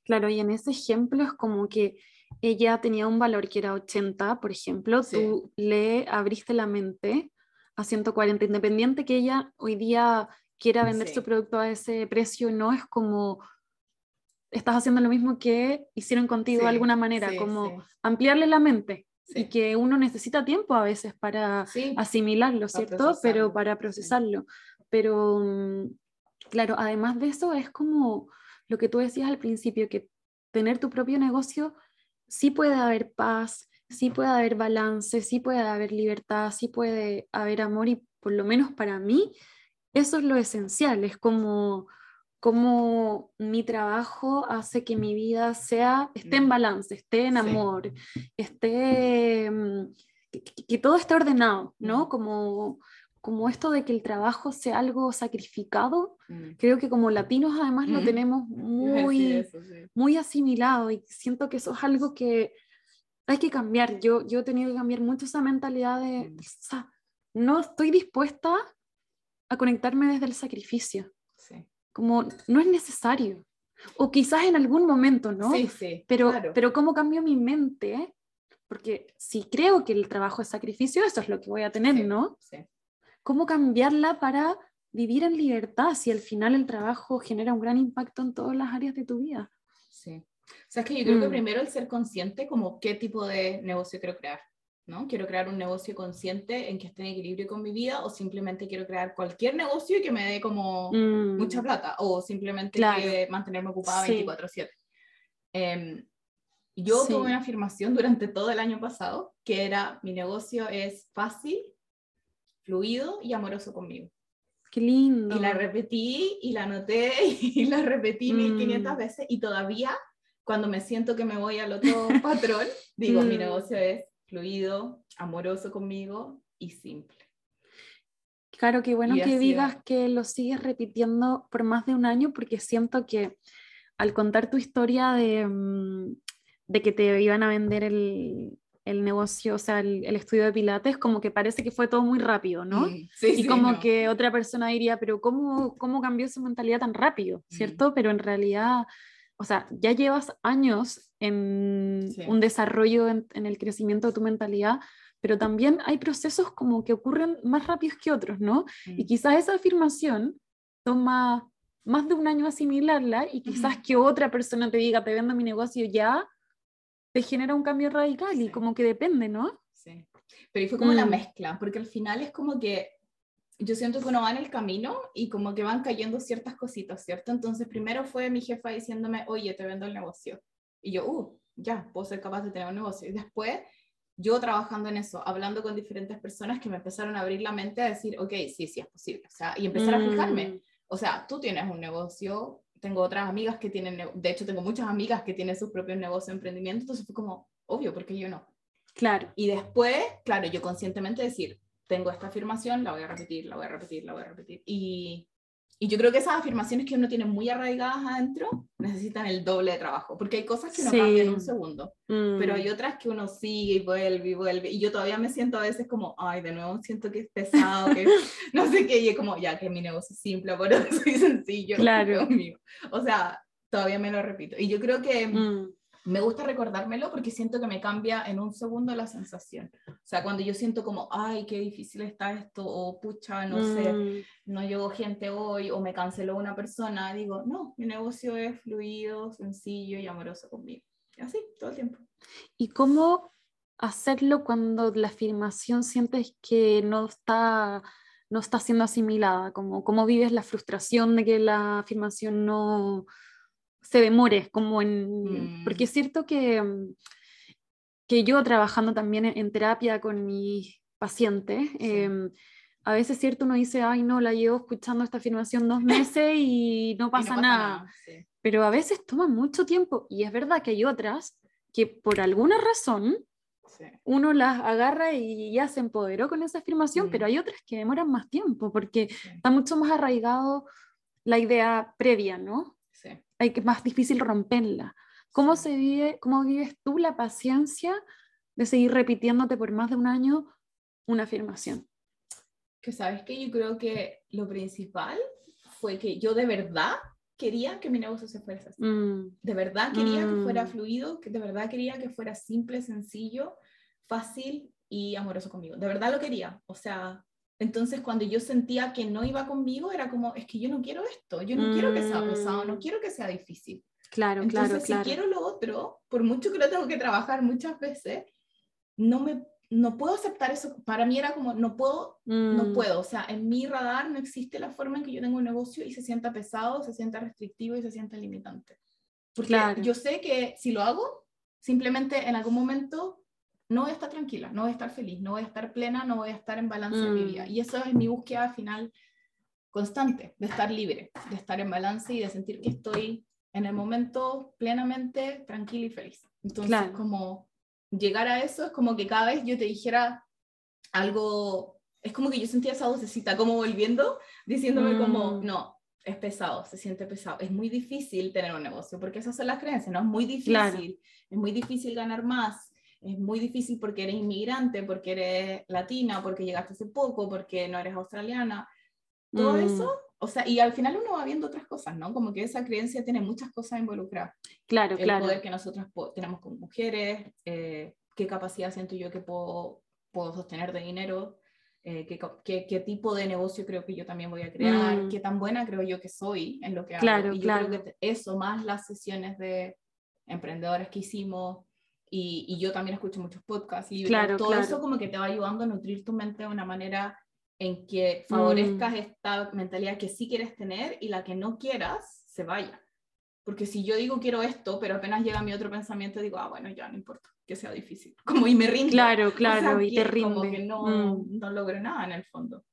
Claro, y en ese ejemplo es como que ella tenía un valor que era 80, por ejemplo, tú le abriste la mente a 140, independiente que ella hoy día quiera vender su producto a ese precio, no es como estás haciendo lo mismo que hicieron contigo de alguna manera, como ampliarle la mente y que uno necesita tiempo a veces para asimilarlo, ¿cierto? Pero para procesarlo. Pero, mm, claro, además de eso es como lo que tú decías al principio, que tener tu propio negocio sí puede haber paz, sí puede haber balance, sí puede haber libertad, sí puede haber amor y por lo menos para mí eso es lo esencial, es como cómo mi trabajo hace que mi vida sea, esté en mm. balance, esté en amor, esté, mm, que, todo esté ordenado, ¿no? Mm. Como, como esto de que el trabajo sea algo sacrificado, creo que como latinos además lo tenemos [laughs] muy, muy asimilado y siento que eso es algo que hay que cambiar. Yo, yo he tenido que cambiar mucho esa mentalidad de, o sea, no estoy dispuesta a conectarme desde el sacrificio. Sí como no es necesario. O quizás en algún momento, ¿no? Sí, sí. Pero, pero ¿cómo cambio mi mente? Porque si creo que el trabajo es sacrificio, eso es lo que voy a tener, ¿no? Sí. ¿Cómo cambiarla para vivir en libertad si al final el trabajo genera un gran impacto en todas las áreas de tu vida? Sí. O sea, es que yo creo que mm. primero el ser consciente como qué tipo de negocio quiero crear. ¿No? Quiero crear un negocio consciente en que esté en equilibrio con mi vida o simplemente quiero crear cualquier negocio y que me dé como mm. mucha plata o simplemente mantenerme ocupada 24/7. Em, yo tuve una afirmación durante todo el año pasado que era mi negocio es fácil, fluido y amoroso conmigo. Qué lindo. Y la repetí y la anoté [laughs] y la repetí 1500 mm. veces y todavía cuando me siento que me voy al otro [laughs] patrón, digo, mi mm. negocio es fluido, amoroso conmigo y simple. Claro, qué bueno que digas que lo sigues repitiendo por más de un año porque siento que al contar tu historia de, mm, de que te iban a vender el, el negocio, o sea, el, estudio de Pilates, como que parece que fue todo muy rápido, ¿no? Mm, sí, y como que otra persona diría, pero ¿cómo, cómo cambió su mentalidad tan rápido, mm. ¿cierto? Pero en realidad o sea, ya llevas años en un desarrollo en, el crecimiento de tu mentalidad, pero también hay procesos como que ocurren más rápidos que otros, ¿no? Y mm. quizás esa afirmación toma más de un año asimilarla y quizás que otra persona te diga, te vendo mi negocio ya, te genera un cambio radical y como que depende, ¿no? Sí. Pero fue como la mm. mezcla, porque al final es como que yo siento que uno va en el camino y como que van cayendo ciertas cositas, ¿cierto? Entonces primero fue mi jefa diciéndome, oye, te vendo el negocio. Y yo, uh, ya, puedo ser capaz de tener un negocio. Y después yo trabajando en eso, hablando con diferentes personas que me empezaron a abrir la mente a decir, ok, sí, sí es posible. O sea, y empezar a fijarme. Mm. O sea, tú tienes un negocio, tengo otras amigas que tienen, de hecho tengo muchas amigas que tienen sus propios negocios, emprendimiento, entonces fue como, obvio, porque yo no. Claro. Y después, claro, yo conscientemente decir, tengo esta afirmación, la voy a repetir, la voy a repetir, la voy a repetir. Y, y yo creo que esas afirmaciones que uno tiene muy arraigadas adentro necesitan el doble de trabajo, porque hay cosas que no cambian en un segundo, pero hay mm. otras que uno sigue y vuelve y vuelve. Y yo todavía me siento a veces como, ay, de nuevo siento que es pesado, que [laughs] no sé qué, y es como, ya que mi negocio es simple, por eso [laughs] soy sencillo. Claro. [laughs] Mío. O sea, todavía me lo repito. Y yo creo que... Mm me gusta recordármelo porque siento que me cambia en un segundo la sensación. O sea, cuando yo siento como, ay, qué difícil está esto, o pucha, no sé, mm. no llegó gente hoy, o me canceló una persona, digo, no, mi negocio es fluido, sencillo y amoroso conmigo. Y así, todo el tiempo. ¿Y cómo hacerlo cuando la afirmación sientes que no está, no está siendo asimilada? Como, ¿Cómo vives la frustración de que la afirmación no se demore, como en... Porque mm. es cierto que, mm, que yo trabajando también en, terapia con mis pacientes, em, a veces, cierto, uno dice, ay, no, la llevo escuchando esta afirmación dos meses [laughs] y no pasa, nada. Pero a veces toma mucho tiempo y es verdad que hay otras que por alguna razón uno las agarra y ya se empoderó con esa afirmación, pero mm. hay otras que demoran más tiempo porque está mucho más arraigado la idea previa, ¿no? Hay que más difícil romperla. ¿Cómo se vive, cómo vives tú la paciencia de seguir repitiéndote por más de un año una afirmación? Que sabes que yo creo que lo principal fue que yo de verdad quería que mi negocio se fuera así. Mm. De verdad quería que fuera mm. fluido, que de verdad quería que fuera simple, sencillo, fácil y amoroso conmigo. De verdad lo quería. O sea, entonces cuando yo sentía que no iba conmigo, era como, es que yo no quiero esto, yo no quiero que sea pesado, no mm. quiero que sea difícil. Claro, entonces, claro, si quiero lo otro, por mucho que lo tengo que trabajar muchas veces, no me no puedo aceptar eso. Para mí era como, no puedo, no mm. puedo. O sea, en mi radar no existe la forma en que yo tengo un negocio y se sienta pesado, se sienta restrictivo y se sienta limitante. Porque yo sé que si lo hago, simplemente en algún momento no voy a estar tranquila, no voy a estar feliz, no voy a estar plena, no voy a estar en balance en mi vida. Mm. Y eso es mi búsqueda final constante, de estar libre, de estar en balance y de sentir que estoy en el momento plenamente tranquila y feliz. Entonces, como llegar a eso es como que cada vez yo te dijera algo, es como que yo sentía esa vocecita como volviendo, diciéndome como, mm. no, es pesado, se siente pesado. Es muy difícil tener un negocio, porque esas son las creencias, ¿no? Es muy difícil, es muy difícil ganar más, es muy difícil porque eres inmigrante, porque eres latina, porque llegaste hace poco, porque no eres australiana. Todo mm. eso, o sea, y al final uno va viendo otras cosas, ¿no? Como que esa creencia tiene muchas cosas involucradas. Claro, el claro. poder que nosotros tenemos como mujeres, eh, qué capacidad siento yo que puedo, puedo sostener de dinero, eh, qué, qué, qué, tipo de negocio creo que yo también voy a crear, mm. qué tan buena creo yo que soy en lo que claro, hago. Y claro. yo creo que eso, más las sesiones de emprendedores que hicimos, y, y yo también escucho muchos podcasts, y claro, todo eso como que te va ayudando a nutrir tu mente de una manera en que favorezcas mm. esta mentalidad que sí quieres tener y la que no quieras se vaya. Porque si yo digo quiero esto, pero apenas llega mi otro pensamiento, digo, ah, bueno, ya no importa, que sea difícil. [laughs] Como y me rindo. Claro, claro, y te rinde. Como que no, mm. no logro nada en el fondo.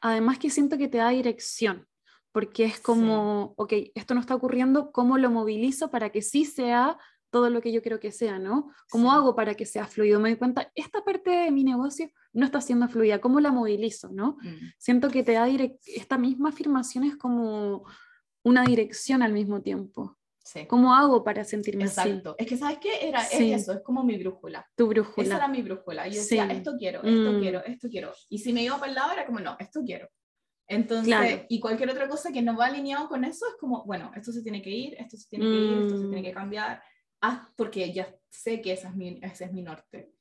Además que siento que te da dirección, porque es como, ok, esto no está ocurriendo, ¿cómo lo movilizo para que sí sea todo lo que yo quiero que sea, ¿no? ¿Cómo hago para que sea fluido? Me doy cuenta, esta parte de mi negocio no está siendo fluida, ¿cómo la movilizo, ¿no? Mm. Siento que te da esta misma afirmación es como una dirección al mismo tiempo. Sí. ¿Cómo hago para sentirme Exacto. Es que, ¿sabes qué? Era, es eso, es como mi brújula. Tu brújula. Esa era mi brújula. Yo decía, esto quiero, esto mm. quiero, esto quiero. Y si me iba para el lado, era como, no, esto quiero. Entonces, y cualquier otra cosa que no va alineado con eso es como, bueno, esto se tiene que ir, esto se tiene que ir, esto se tiene que mm. cambiar ah, porque ya sé que esa es mi, ese es mi norte.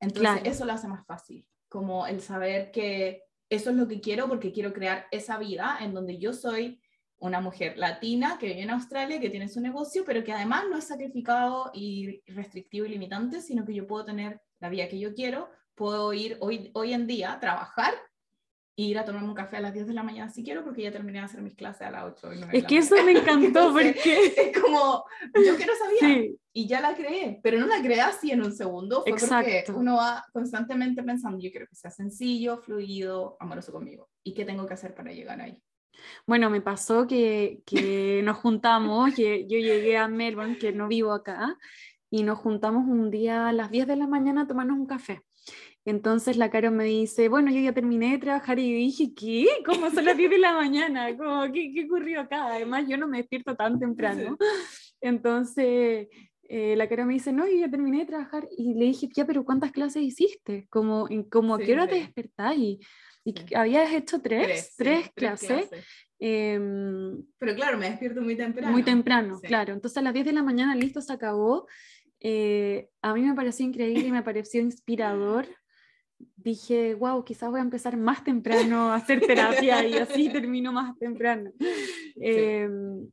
Entonces, eso lo hace más fácil, como el saber que eso es lo que quiero porque quiero crear esa vida en donde yo soy una mujer latina que vive en Australia, que tiene su negocio, pero que además no es sacrificado y restrictivo y limitante, sino que yo puedo tener la vida que yo quiero, puedo ir hoy, hoy en día a trabajar ir a tomarme un café a las 10 de la mañana si quiero, porque ya terminé de hacer mis clases a las 8. es que eso me encantó, [laughs] porque... Es como, yo quiero esa vida, y ya la creé, pero no la creé así en un segundo, fue porque uno va constantemente pensando, yo quiero que sea sencillo, fluido, amoroso conmigo, y qué tengo que hacer para llegar ahí. Bueno, me pasó que, que [laughs] nos juntamos, que yo llegué a Melbourne, que no vivo acá, y nos juntamos un día a las 10 de la mañana a tomarnos un café. Entonces la Caro me dice, bueno, yo ya terminé de trabajar y dije, ¿qué? ¿Cómo son las 10 de la mañana? ¿Cómo, qué, ¿Qué ocurrió acá? Además, yo no me despierto tan [laughs] temprano. Entonces eh, la Caro me dice, no, yo ya terminé de trabajar y le dije, ya, pero ¿cuántas clases hiciste? Como, como ¿a qué hora te despertás? Y, y habías hecho tres, tres, clases. Em, pero claro, me despierto muy temprano. Muy temprano, claro. Entonces a las 10 de la mañana, listo, se acabó. Eh, a mí me pareció increíble y me pareció inspirador dije, wow, quizás voy a empezar más temprano a hacer terapia y así termino más temprano. [laughs] Em,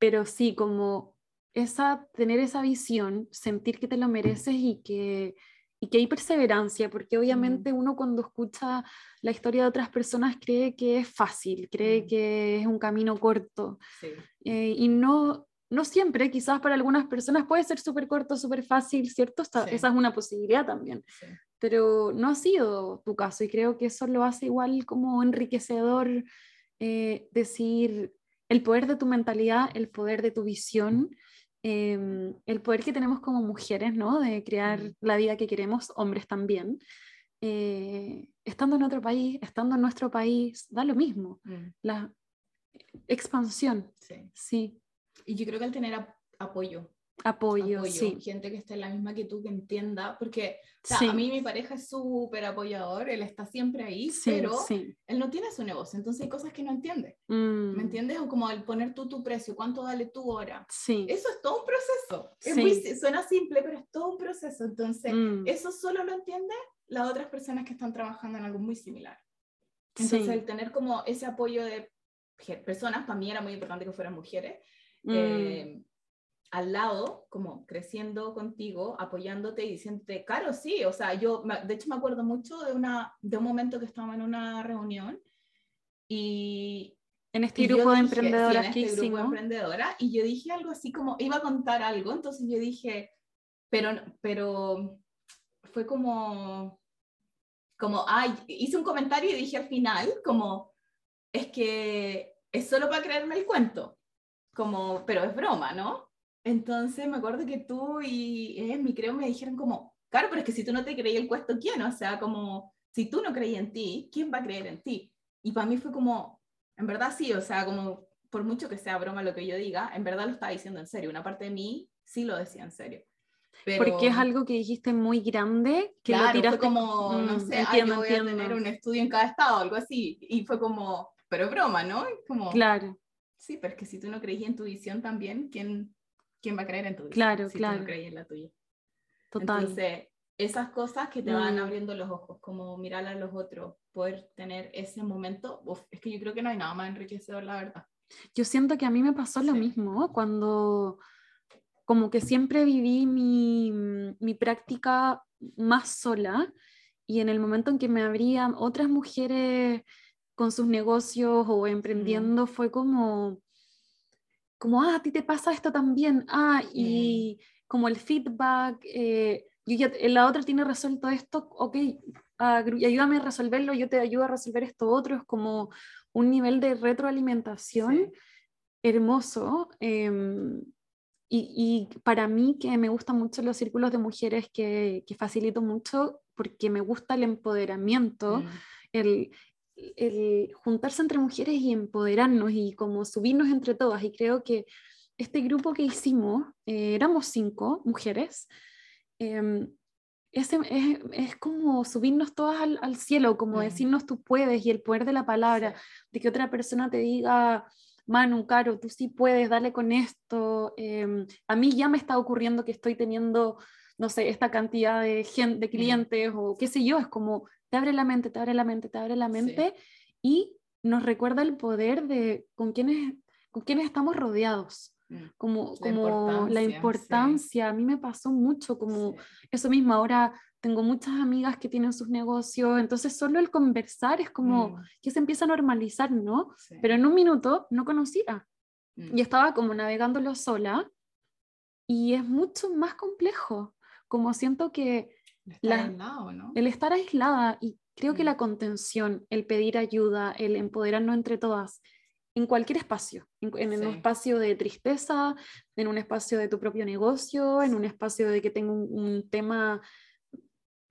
pero sí, como esa, tener esa visión, sentir que te lo mereces y que, y que hay perseverancia, porque obviamente uno cuando escucha la historia de otras personas cree que es fácil, cree que es un camino corto. Eh, y no, no siempre, quizás para algunas personas puede ser súper corto, súper fácil, ¿cierto? Esa es una posibilidad también. Pero no ha sido tu caso y creo que eso lo hace igual como enriquecedor eh, decir el poder de tu mentalidad, el poder de tu visión, em, el poder que tenemos como mujeres, ¿no? De crear la vida que queremos, hombres también. Eh, estando en otro país, estando en nuestro país, da lo mismo. Mm. La expansión. Sí. sí. Y yo creo que al tener apoyo. Apoyo, sí. Gente que esté en la misma que tú, que entienda, porque a mí mi pareja es súper apoyador, él está siempre ahí, pero él no tiene su negocio, entonces hay cosas que no entiende. ¿Me mm. entiendes? O como el poner tú tu precio, cuánto vale tu hora. Sí. Eso es todo un proceso. Es muy, suena simple, pero es todo un proceso. Entonces, mm. eso solo lo entiende las otras personas que están trabajando en algo muy similar. Entonces, el tener como ese apoyo de personas, para mí era muy importante que fueran mujeres, Mm. Eh, al lado, como creciendo contigo, apoyándote y diciéndote, claro, sí, o sea, yo, de hecho me acuerdo mucho de, una, de un momento que estábamos en una reunión y... En este grupo de emprendedoras que este hicimos. emprendedora, y yo dije algo así como, iba a contar algo, entonces yo dije, pero, pero fue como, como, ay, hice un comentario y dije al final, como, es que es solo para creerme el cuento como, pero es broma, ¿no? Entonces me acuerdo que tú y mi creo me dijeron como, claro, pero es que si tú no te creí el cuento, ¿quién? O sea, como, si tú no creí en ti, ¿quién va a creer en ti? Y para mí fue como, en verdad sí, o sea, como, por mucho que sea broma lo que yo diga, en verdad lo estaba diciendo en serio. Una parte de mí sí lo decía en serio. Pero... Porque es algo que dijiste muy grande, que claro, lo tiraste fue como, no sé, entiendo, yo voy a tener un estudio en cada estado, algo así. Y fue como, pero broma, ¿no? Como, claro. Sí, pero es que si tú no creías en tu visión también, ¿quién, quién va a creer en tu visión? Claro, si claro. Tú no creías en la tuya. Total. Entonces, esas cosas que te van mm. abriendo los ojos, como mirar a los otros, poder tener ese momento, es que yo creo que no hay nada más enriquecedor, la verdad. Yo siento que a mí me pasó lo mismo cuando como que siempre viví mi, mi, práctica más sola y en el momento en que me abrían otras mujeres con sus negocios o emprendiendo fue como, como, ah, a ti te pasa esto también, ah, y como el feedback, eh, ya, la otra tiene resuelto esto, ok, ah, ayúdame a resolverlo, yo te ayudo a resolver esto otro, es como un nivel de retroalimentación hermoso. Em, y, y, para mí que me gustan mucho los círculos de mujeres que, que facilito mucho porque me gusta el empoderamiento, mm. el, el juntarse entre mujeres y empoderarnos y como subirnos entre todas. Y creo que este grupo que hicimos, eh, éramos cinco mujeres, eh, es, es, como subirnos todas al, al cielo, como decirnos tú puedes y el poder de la palabra, de que otra persona te diga, Manu, Caro, tú sí puedes, dale con esto. Em, a mí ya me está ocurriendo que estoy teniendo, no sé, esta cantidad de, gente, de clientes o qué sé yo, es como te abre la mente, te abre la mente, te abre la mente y nos recuerda el poder de con quienes, con quienes estamos rodeados. Mm, como, como la importancia, a mí me pasó mucho, como eso mismo, ahora tengo muchas amigas que tienen sus negocios, entonces solo el conversar es como mm. que se empieza a normalizar, ¿no? Pero en un minuto no conocía mm. y estaba como navegándolo sola y es mucho más complejo, como siento que el estar aislada y creo que mm. la contención, el pedir ayuda, el empoderarnos entre todas, en cualquier espacio, en, un espacio de tristeza, en un espacio de tu propio negocio, en un espacio de que tengo un, tema,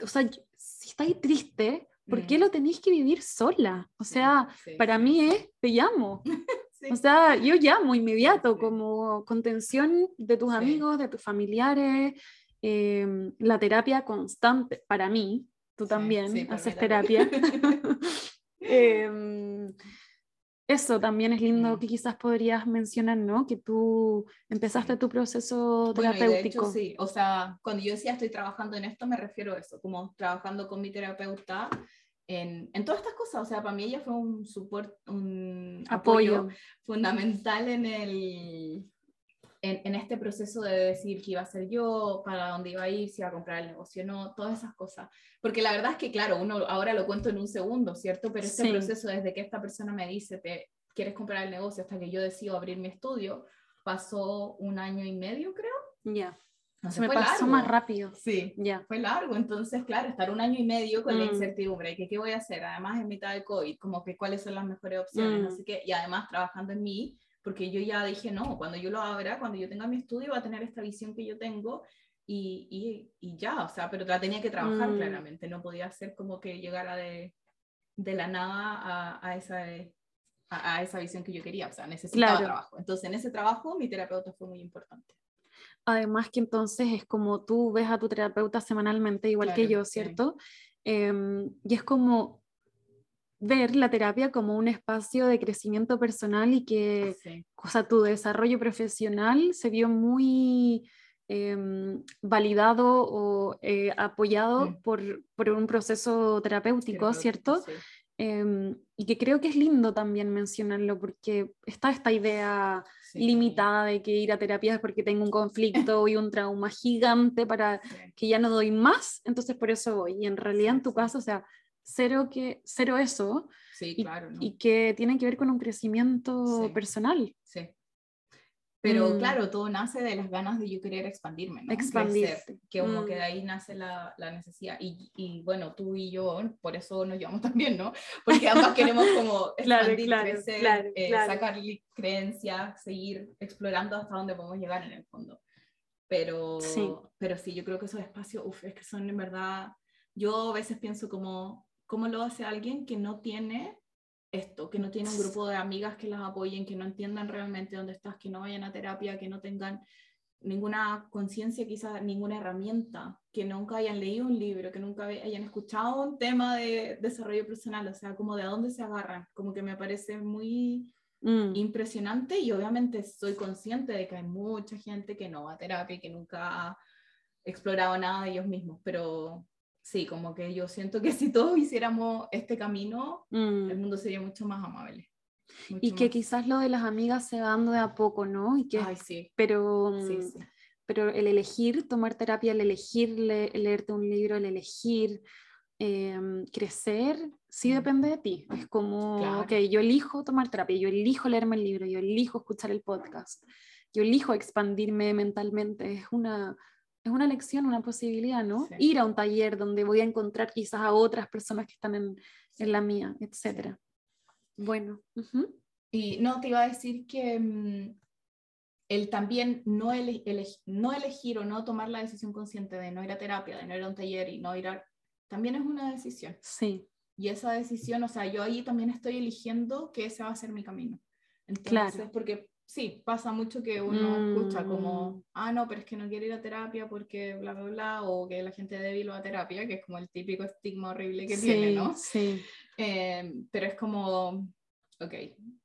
o sea, si estáis triste, ¿por qué mm. lo tenéis que vivir sola? O sea, para mí es, te llamo. [laughs] O sea, yo llamo inmediato como contención de tus amigos, de tus familiares, Em, la terapia constante, para mí, tú también haces terapia. [laughs] [laughs] Em, eso también es lindo que quizás podrías mencionar, ¿no? Que tú empezaste tu proceso terapéutico. sí, o sea, cuando yo decía estoy trabajando en esto, me refiero a eso, como trabajando con mi terapeuta en, en, todas estas cosas. O sea, para mí ella fue un support, un apoyo fundamental en el, en, este proceso de decir qué iba a ser yo, para dónde iba a ir, si iba a comprar el negocio no, todas esas cosas. Porque la verdad es que, claro, uno ahora lo cuento en un segundo, ¿cierto? Pero este proceso, desde que esta persona me dice, te quieres comprar el negocio, hasta que yo decido abrir mi estudio, pasó un año y medio, creo. Ya. Se me pasó más rápido. Sí, ya. Fue largo, entonces, claro, estar un año y medio con la mm. incertidumbre, que qué voy a hacer, además en mitad de COVID, como que cuáles son las mejores opciones, mm. así que, y además trabajando en mí, porque yo ya dije, no, cuando yo lo abra, cuando yo tenga mi estudio, va a tener esta visión que yo tengo, y, y, y ya, o sea, pero la tenía que trabajar mm. claramente, no podía ser como que llegara de, de la nada a, a esa... A, esa visión que yo quería, o sea, necesitaba trabajo. Entonces, en ese trabajo, mi terapeuta fue muy importante. Además que entonces es como tú ves a tu terapeuta semanalmente, igual que yo, ¿cierto? Em, y es como ver la terapia como un espacio de crecimiento personal y que, o sea, tu desarrollo profesional se vio muy em, validado o eh, apoyado por, por, un proceso terapéutico, ¿cierto? Em, y que creo que es lindo también mencionarlo porque está esta idea limitada de que ir a terapia es porque tengo un conflicto y un trauma gigante para [laughs] que ya no doy más, entonces por eso voy. Y en realidad en tu caso, o sea, cero, que, cero eso. Sí, claro, y, que tiene que ver con un crecimiento personal. Sí. Pero mm. claro, todo nace de las ganas de yo querer expandirme, ¿no? Que como que de mm. ahí nace la, la necesidad. Y, y, bueno, tú y yo, por eso nos llevamos [laughs] también, ¿no? Porque ambas queremos como [laughs] expandir, crecer, eh, sacar creencias, seguir explorando hasta dónde podemos llegar en el fondo. Pero sí, pero sí yo creo que esos espacios, uf, es que son en verdad, yo a veces pienso como, ¿cómo lo hace alguien que no tiene esto, que no tiene un grupo de amigas que las apoyen, que no entiendan realmente dónde estás, que no vayan a terapia, que no tengan ninguna conciencia, quizás ninguna herramienta, que nunca hayan leído un libro, que nunca hayan escuchado un tema de desarrollo personal, o sea, como de dónde se agarran, como que me parece muy mm. impresionante y obviamente soy consciente de que hay mucha gente que no va a terapia y que nunca ha explorado nada de ellos mismos, pero sí, como que yo siento que si todos hiciéramos este camino, mm. el mundo sería mucho más amable. y que quizás lo de las amigas se va dando de a poco, ¿no? Y que, Ay, sí. Pero, pero el elegir tomar terapia, el elegir leerte un libro, el elegir em, crecer, sí mm. depende de ti. Es como, ok, yo elijo tomar terapia, yo elijo leerme el libro, yo elijo escuchar el podcast, yo elijo expandirme mentalmente. Es una es una lección, una posibilidad, ¿no? Ir a un taller donde voy a encontrar quizás a otras personas que están en, en la mía, etc. Bueno. Y no, te iba a decir que mm, el también no, no elegir o no tomar la decisión consciente de no ir a terapia, de no ir a un taller y no ir a... También es una decisión. Sí. Y esa decisión, o sea, yo ahí también estoy eligiendo que ese va a ser mi camino. Entonces, claro. porque sí, pasa mucho que uno escucha como, mm. ah, no, pero es que no quiere ir a terapia porque bla, bla, bla, o que la gente débil va a terapia, que es como el típico estigma horrible que tiene, ¿no? Sí. Em, pero es como, ok,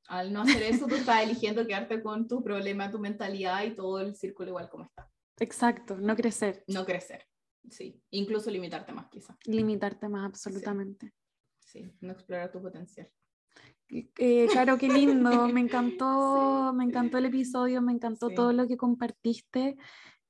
al no hacer eso, tú estás eligiendo quedarte con tu problema, tu mentalidad y todo el círculo igual como está. Exacto, no crecer. No crecer, sí. Incluso limitarte más, quizás. Limitarte más, absolutamente. sí, no explorar tu potencial. Eh, claro, qué lindo, me [laughs] encantó, me encantó el episodio, me encantó todo lo que compartiste.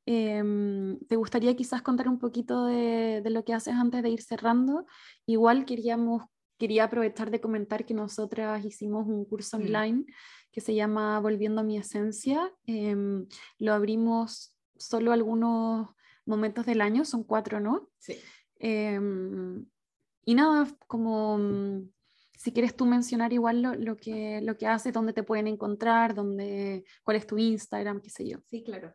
Em, ¿Te gustaría quizás contar un poquito de, de, lo que haces antes de ir cerrando? Igual queríamos, quería aprovechar de comentar que nosotras hicimos un curso mm. online que se llama Volviendo a mi esencia. Em, lo abrimos solo algunos momentos del año, son cuatro, ¿no? Sí. Em, y nada, como si quieres tú mencionar igual lo, lo, que, lo que haces, dónde te pueden encontrar, dónde, cuál es tu Instagram, qué sé yo. Sí, claro.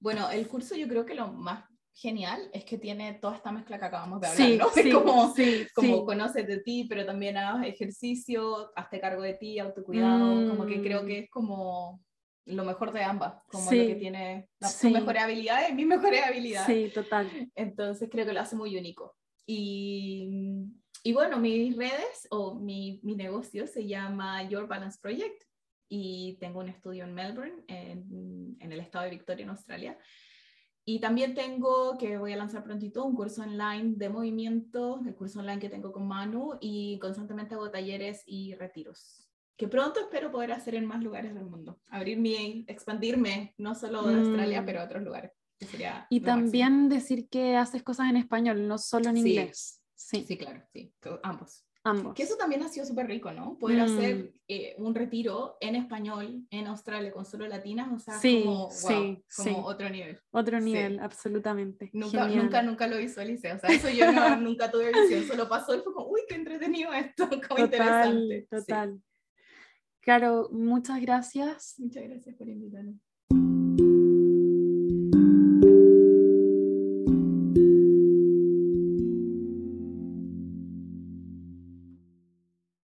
Bueno, el curso yo creo que lo más genial es que tiene toda esta mezcla que acabamos de hablar, sí, ¿no? [laughs] Sí, es como, sí, como conoces de ti, pero también haz ejercicio, hazte cargo de ti, autocuidado, como que creo que mm. es como lo mejor de ambas, como lo que tiene las mejores habilidades, mis mejores habilidades. Sí, total. Entonces creo que lo hace muy único. Y y bueno, mis redes o mi, mi, negocio se llama Your Balance Project y tengo un estudio en Melbourne, en, en, el estado de Victoria, en Australia. Y también tengo, que voy a lanzar prontito, un curso online de movimiento, el curso online que tengo con Manu, y constantemente hago talleres y retiros, que pronto espero poder hacer en más lugares del mundo. Abrirme, expandirme, no solo de Australia, mm. pero a otros lugares. y también decir que haces cosas en español, no solo en inglés. Sí, sí, claro, sí, ambos. Ambos. Que eso también ha sido súper rico, ¿no? Poder Mm. hacer eh, un retiro en español en Australia con solo latinas, o sea, Sí, como, wow, sí, como sí. otro nivel. Otro nivel, absolutamente. Nunca, Genial. nunca, nunca lo visualicé, o sea, eso yo no- [laughs] nunca tuve visión, solo pasó y fue como, uy, qué entretenido esto, [laughs] como Total, interesante. Total. Claro, muchas gracias. Muchas gracias por invitarme.